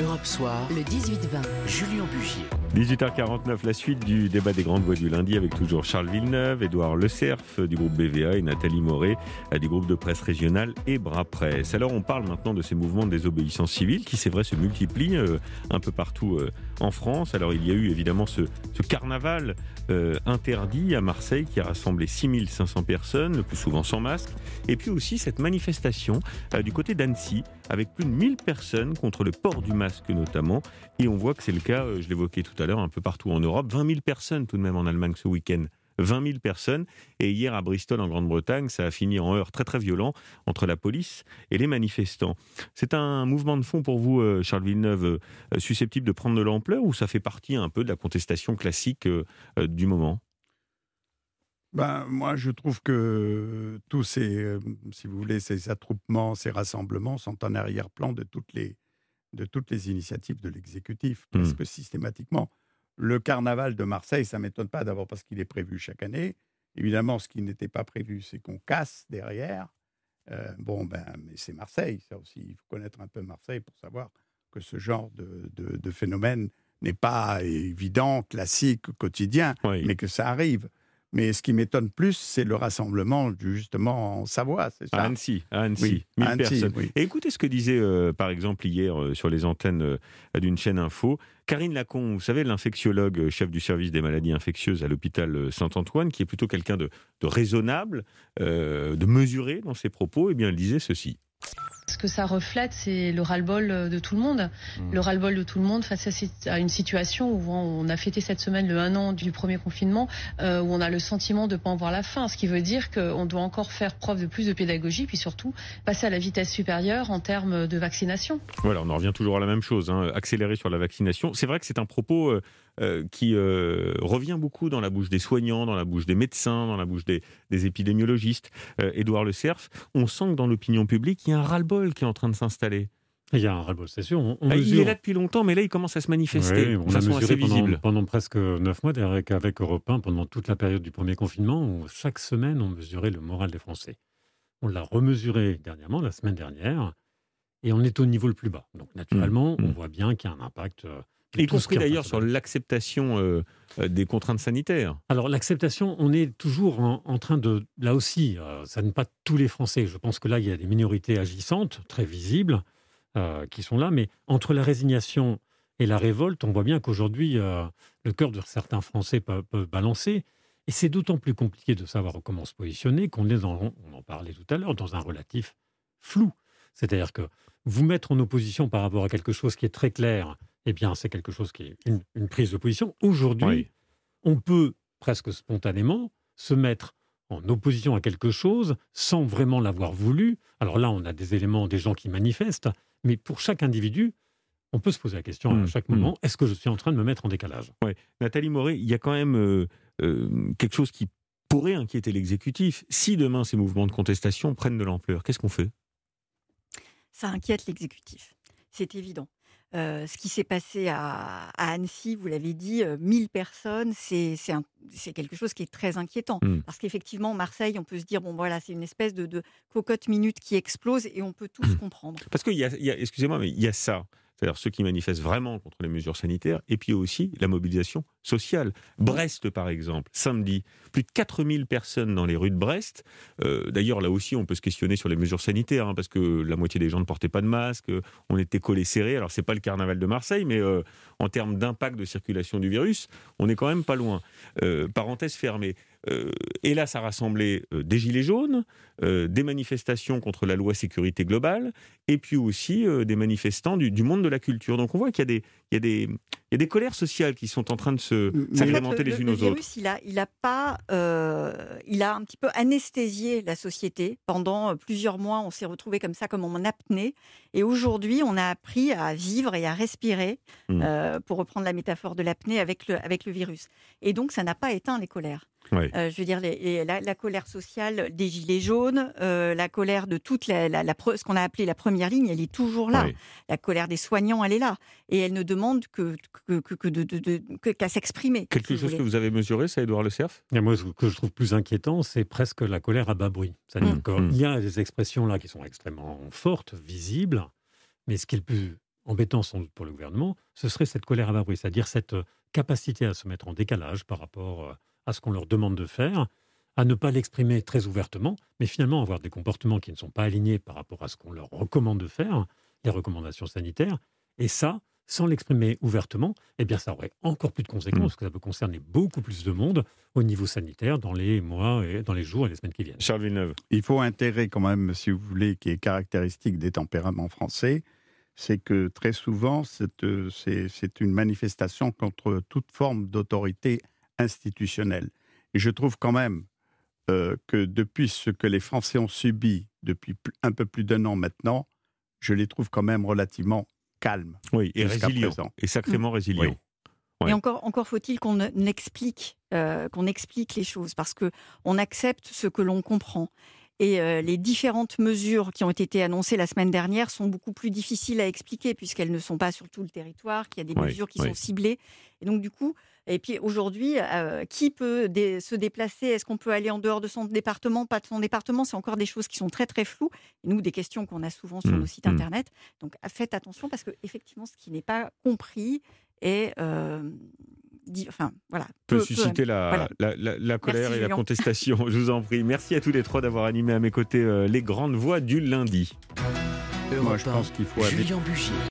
Europe Soir, le 18-20, Julien Bugier. 18h49, la suite du débat des grandes voix du lundi avec toujours Charles Villeneuve, Édouard Le Cerf du groupe BVA et Nathalie Moret du groupe de presse régionale et Bras Presse. Alors on parle maintenant de ces mouvements de désobéissance civile qui c'est vrai se multiplient euh, un peu partout euh, en France. Alors il y a eu évidemment ce, carnaval euh, interdit à Marseille qui a rassemblé 6500 personnes, le plus souvent sans masque. Et puis aussi cette manifestation du côté d'Annecy avec plus de 1000 personnes contre le port du masque notamment. Et on voit que c'est le cas, je l'évoquais tout à l'heure, un peu partout en Europe. 20 000 personnes tout de même en Allemagne ce week-end. 20 000 personnes. Et hier à Bristol, en Grande-Bretagne, ça a fini en heurts très très violent entre la police et les manifestants. C'est un mouvement de fond pour vous, euh, Charles Villeneuve, euh, susceptible de prendre de l'ampleur ou ça fait partie un peu de la contestation classique euh, du moment? Ben, moi, je trouve que tous ces, si vous voulez, ces attroupements, ces rassemblements sont en arrière-plan de toutes les, de toutes les initiatives de l'exécutif, mmh. parce que systématiquement, le carnaval de Marseille, ça ne m'étonne pas d'abord parce qu'il est prévu chaque année. Évidemment, ce qui n'était pas prévu, c'est qu'on casse derrière. Euh, bon, ben, mais c'est Marseille, ça aussi. Il faut connaître un peu Marseille pour savoir que ce genre de, de, phénomène n'est pas évident, classique, quotidien, mais que ça arrive. Mais ce qui m'étonne plus, c'est le rassemblement justement en Savoie, c'est ça? À Annecy, à Annecy, personnes. Et écoutez ce que disait euh, par exemple hier euh, sur les antennes euh, d'une chaîne info Karine Lacon, vous savez, l'infectiologue chef du service des maladies infectieuses à l'hôpital Saint-Antoine, qui est plutôt quelqu'un de, de, raisonnable, de mesuré dans ses propos, eh bien elle disait ceci. Ce que ça reflète, c'est le ras-le-bol euh, de tout le monde. Mmh. Le ras-le-bol de tout le monde face à une situation où on a fêté cette semaine le 1 an du premier confinement, euh, où on a le sentiment de ne pas en voir la fin. Ce qui veut dire qu'on doit encore faire preuve de plus de pédagogie, puis surtout passer à la vitesse supérieure en termes de vaccination. Voilà, on en revient toujours à la même chose, hein, accélérer sur la vaccination. C'est vrai que c'est un propos euh, euh, qui euh, revient beaucoup dans la bouche des soignants, dans la bouche des médecins, dans la bouche des, épidémiologistes. Euh, Édouard Le Cerf, on sent que dans l'opinion publique, il y a un ras-le-bol qui est en train de s'installer. Il y a un ras-le-bol, c'est sûr. Ah, il est là depuis longtemps, mais là, il commence à se manifester on a mesuré pendant, pendant, presque neuf mois, avec, avec Europe 1, pendant toute la période du premier confinement, chaque semaine, on mesurait le moral des Français. On l'a remesuré dernièrement, la semaine dernière, et on est au niveau le plus bas. Donc, naturellement, mmh. on voit bien qu'il y a un impact y compris d'ailleurs sur l'acceptation euh, euh, des contraintes sanitaires. Alors l'acceptation, on est toujours en, train de, là aussi, euh, ça n'est pas tous les Français. Je pense que là, il y a des minorités agissantes, très visibles, qui sont là. Mais entre la résignation et la révolte, on voit bien qu'aujourd'hui, le cœur de certains Français peut, balancer. Et c'est d'autant plus compliqué de savoir comment se positionner qu'on est dans, on en parlait tout à l'heure, dans un relatif flou. C'est-à-dire que vous mettre en opposition par rapport à quelque chose qui est très clair, eh bien, c'est quelque chose qui est une, prise de position. Aujourd'hui, on peut presque spontanément se mettre en opposition à quelque chose sans vraiment l'avoir voulu. Alors là, on a des éléments, des gens qui manifestent, mais pour chaque individu, on peut se poser la question à mmh, chaque moment, mmh. est-ce que je suis en train de me mettre en décalage? Ouais. Nathalie Moret, il y a quand même euh, euh, quelque chose qui pourrait inquiéter l'exécutif. Si demain ces mouvements de contestation prennent de l'ampleur, qu'est-ce qu'on fait? Ça inquiète l'exécutif, c'est évident ce qui s'est passé à, Annecy, vous l'avez dit, 1000 personnes, c'est quelque chose qui est très inquiétant. Mmh. Parce qu'effectivement, Marseille, on peut se dire, bon voilà, c'est une espèce de, cocotte minute qui explose et on peut tous mmh. comprendre. Parce qu'il y a, excusez-moi, mais il y a ça c'est-à-dire ceux qui manifestent vraiment contre les mesures sanitaires, et puis aussi la mobilisation sociale. Brest, par exemple, samedi, plus de 4000 personnes dans les rues de Brest. Euh, d'ailleurs, là aussi, on peut se questionner sur les mesures sanitaires, hein, parce que la moitié des gens ne portaient pas de masque, on était collés serrés. Alors, c'est pas le carnaval de Marseille, mais euh, en termes d'impact de circulation du virus, on est quand même pas loin. Euh, parenthèse fermée. Euh, hélas, a rassemblé euh, des gilets jaunes, euh, des manifestations contre la loi sécurité globale, et puis aussi des manifestants du, monde de la culture. Donc on voit qu'il y, a des, des colères sociales qui sont en train de se s'agrémenter les unes aux autres. Il a, il a pas, il a un petit peu anesthésié la société pendant plusieurs mois. On s'est retrouvé comme ça, comme en apnée, et aujourd'hui, on a appris à vivre et à respirer, mmh. pour reprendre la métaphore de l'apnée avec le, avec le virus. Et donc, ça n'a pas éteint les colères. Euh, je veux dire, la, colère sociale des Gilets jaunes, euh, la colère de toute la, ce qu'on a appelé la première ligne, elle est toujours là. La colère des soignants, elle est là. Et elle ne demande que, que, qu'à s'exprimer. Quelque chose que vous avez mesuré, ça, Edouard Le Cerf? Moi, ce que je trouve plus inquiétant, c'est presque la colère à bas bruit. Mmh. Il y a des expressions là qui sont extrêmement fortes, visibles, mais ce qui est le plus embêtant sans doute pour le gouvernement, ce serait cette colère à bas bruit, c'est-à-dire cette capacité à se mettre en décalage par rapport à ce qu'on leur demande de faire, à ne pas l'exprimer très ouvertement, mais finalement avoir des comportements qui ne sont pas alignés par rapport à ce qu'on leur recommande de faire, les recommandations sanitaires. Et ça, sans l'exprimer ouvertement, eh bien, ça aurait encore plus de conséquences, mmh. parce que ça peut concerner beaucoup plus de monde au niveau sanitaire dans les mois, et dans les jours et les semaines qui viennent. Charles Villeneuve. Il faut intégrer quand même, si vous voulez, qui est caractéristique des tempéraments français, c'est que très souvent, c'est une manifestation contre toute forme d'autorité institutionnelle. Et je trouve quand même euh, que depuis ce que les Français ont subi depuis un peu plus d'un an maintenant, je les trouve quand même relativement calmes. Oui, et résilients. Et sacrément mmh. résilients. Et encore, encore faut-il qu'on explique, euh, qu'on explique les choses, parce que on accepte ce que l'on comprend. Et euh, les différentes mesures qui ont été annoncées la semaine dernière sont beaucoup plus difficiles à expliquer puisqu'elles ne sont pas sur tout le territoire, qu'il y a des mesures qui sont ciblées. Et donc du coup, et puis aujourd'hui, euh, qui peut se déplacer? Est-ce qu'on peut aller en dehors de son département Pas de son département? C'est encore des choses qui sont très très floues. Et nous, des questions qu'on a souvent sur mmh, nos sites mmh. internet. Donc faites attention parce que effectivement, ce qui n'est pas compris est euh, enfin, voilà, peut, susciter la, la, colère et la contestation. Je vous en prie. Merci à tous les trois d'avoir animé à mes côtés euh, les grandes voix du lundi. Moi, je pense qu'il faut Julien Bugier.